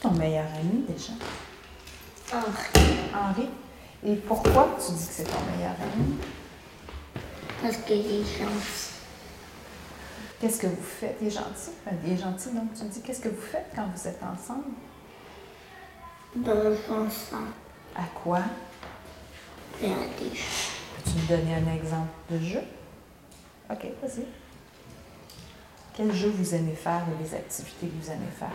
ton meilleur ami déjà? Henri. Henri. Et pourquoi tu dis que c'est ton meilleur ami? Parce qu'il est gentil. Qu'est-ce que vous faites? Il est gentil. Enfin, il est gentil, donc tu me dis, qu'est-ce que vous faites quand vous êtes ensemble? Dans le ensemble. À quoi? Faire des choses. Peux-tu me donner un exemple de jeu? OK, vas-y. Quel jeu vous aimez faire ou les activités que vous aimez faire?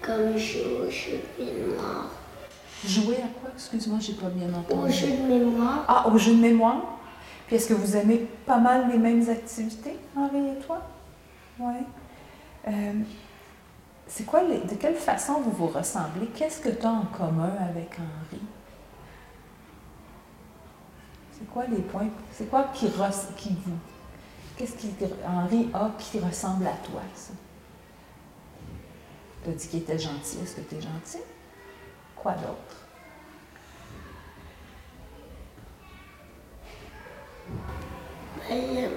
Comme jouer au jeu de mémoire. Jouer à quoi? Excuse-moi, j'ai pas bien Au entendu. jeu de mémoire, Ah, au jeu de mémoire? Puis est-ce que vous aimez pas mal les mêmes activités, Henri et toi? Oui. c'est quoi les, de quelle façon vous vous ressemblez? Qu'est-ce que tu as en commun avec Henri? C'est quoi les points? C'est quoi qui, qui vous. Qu'est-ce qu'Henri a qui ressemble à toi, ça? Tu as dit qu'il était gentil. Est-ce que tu es gentil? Quoi d'autre? ben, il aime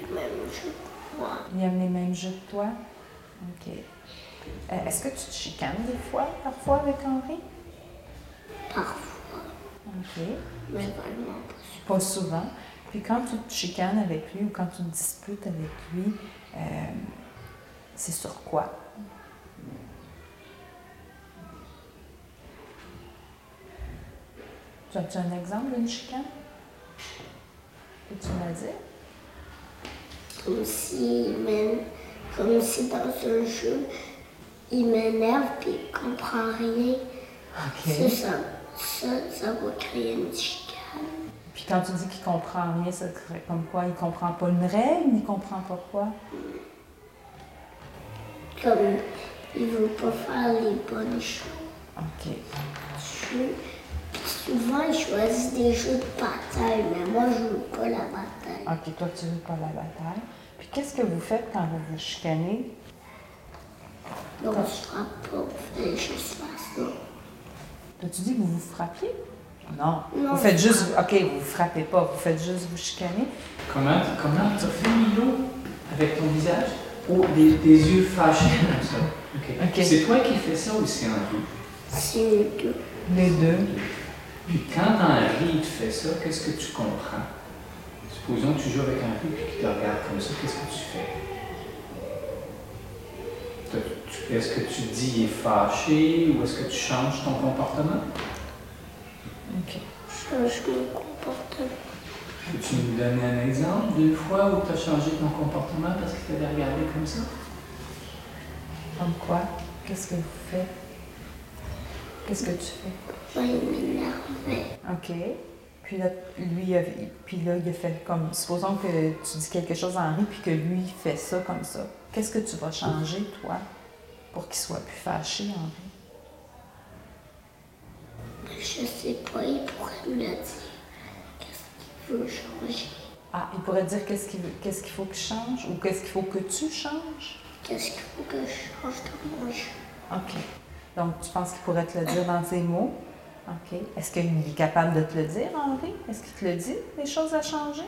les mêmes jeux que moi. Il aime les mêmes jeux que toi? OK. Euh, Est-ce que tu te chicanes des fois, parfois, avec Henri? Parfois, OK. mais vraiment pas sûr. Pas souvent. Puis quand tu te chicanes avec lui ou quand tu te disputes avec lui, euh, c'est sur quoi? Tu as-tu un exemple d'une chicane? Peux-tu me dire? Comme si, comme si dans un jeu, il m'énerve puis il comprend rien. C'est OK. ça, ça, ça va créer une chicane. Puis quand tu dis qu'il comprend rien, ça serait comme quoi? Il comprend pas une règle, il comprend pas quoi? Comme il veut pas faire les bonnes choses. OK. Puis souvent, il choisit des jeux de bataille, mais moi, je veux pas la bataille. OK, toi, tu veux pas la bataille. Puis qu'est-ce que vous faites quand vous vous chicanez? Donc, on se frappe pas, on fait juste faire ça. T'as-tu dit que vous vous frappiez? Non. Non. Vous faites juste. OK, vous vous frappez pas, vous faites juste vous chicaner. Comment, comment tu as fait Milo avec ton visage? Oh, des, des yeux fâchés comme ça. OK. C'est toi qui fais ça aussi, Henri? C'est les deux. Les deux. Puis quand Henri te fait ça, qu'est-ce que tu comprends? Supposons que tu joues avec Henri et qu'il te regarde comme ça, qu'est-ce que tu fais? Est-ce que tu dis il est fâché ou est-ce que tu changes ton comportement? OK. Change mon comportement. Peux-tu nous donner un exemple d'une fois où tu as changé ton comportement parce qu'il t'avait regardé comme ça? Comme quoi? Qu'est-ce que vous faites? Qu'est-ce que tu fais? Il m'énervait. OK. Puis là, lui, il a, puis là, il a fait comme. Supposons que tu dis quelque chose à Henri, puis que lui, il fait ça comme ça. Qu'est-ce que tu vas changer, toi, pour qu'il soit plus fâché, Henri? Je sais pas, il pourrait me le dire. Qu'est-ce qu'il veut changer? Ah, il pourrait dire qu'est-ce qu'il veut- qu'est-ce qu'il faut qu'il change ou qu'est-ce qu'il faut que tu changes? Qu'est-ce qu'il faut que je change dans mon jeu? OK. Donc, tu penses qu'il pourrait te le dire dans tes mots? OK. Est-ce qu'il est capable de te le dire, Henri? Est-ce qu'il te le dit, les choses à changer?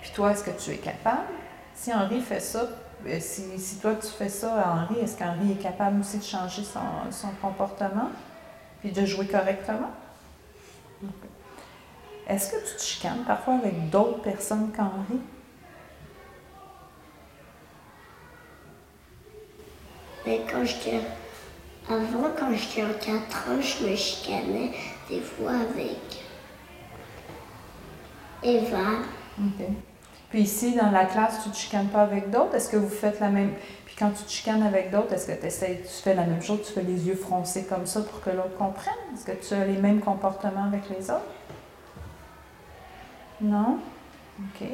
Puis toi, est-ce que tu es capable? Si Henri fait ça, euh, si, si toi tu fais ça à Henri, est-ce qu'Henri est capable aussi de changer son, son comportement? Puis de jouer correctement? Est-ce que tu te chicanes parfois avec d'autres personnes qu'Henri? Mais quand j'étais. Avant, quand j'étais en 4 ans, je me chicanais des fois avec Eva. Puis ici, dans la classe, tu ne te chicanes pas avec d'autres? Est-ce que vous faites la même... Puis quand tu te chicanes avec d'autres, est-ce que tu fais la même chose? Tu fais les yeux froncés comme ça pour que l'autre comprenne? Est-ce que tu as les mêmes comportements avec les autres? Non? OK.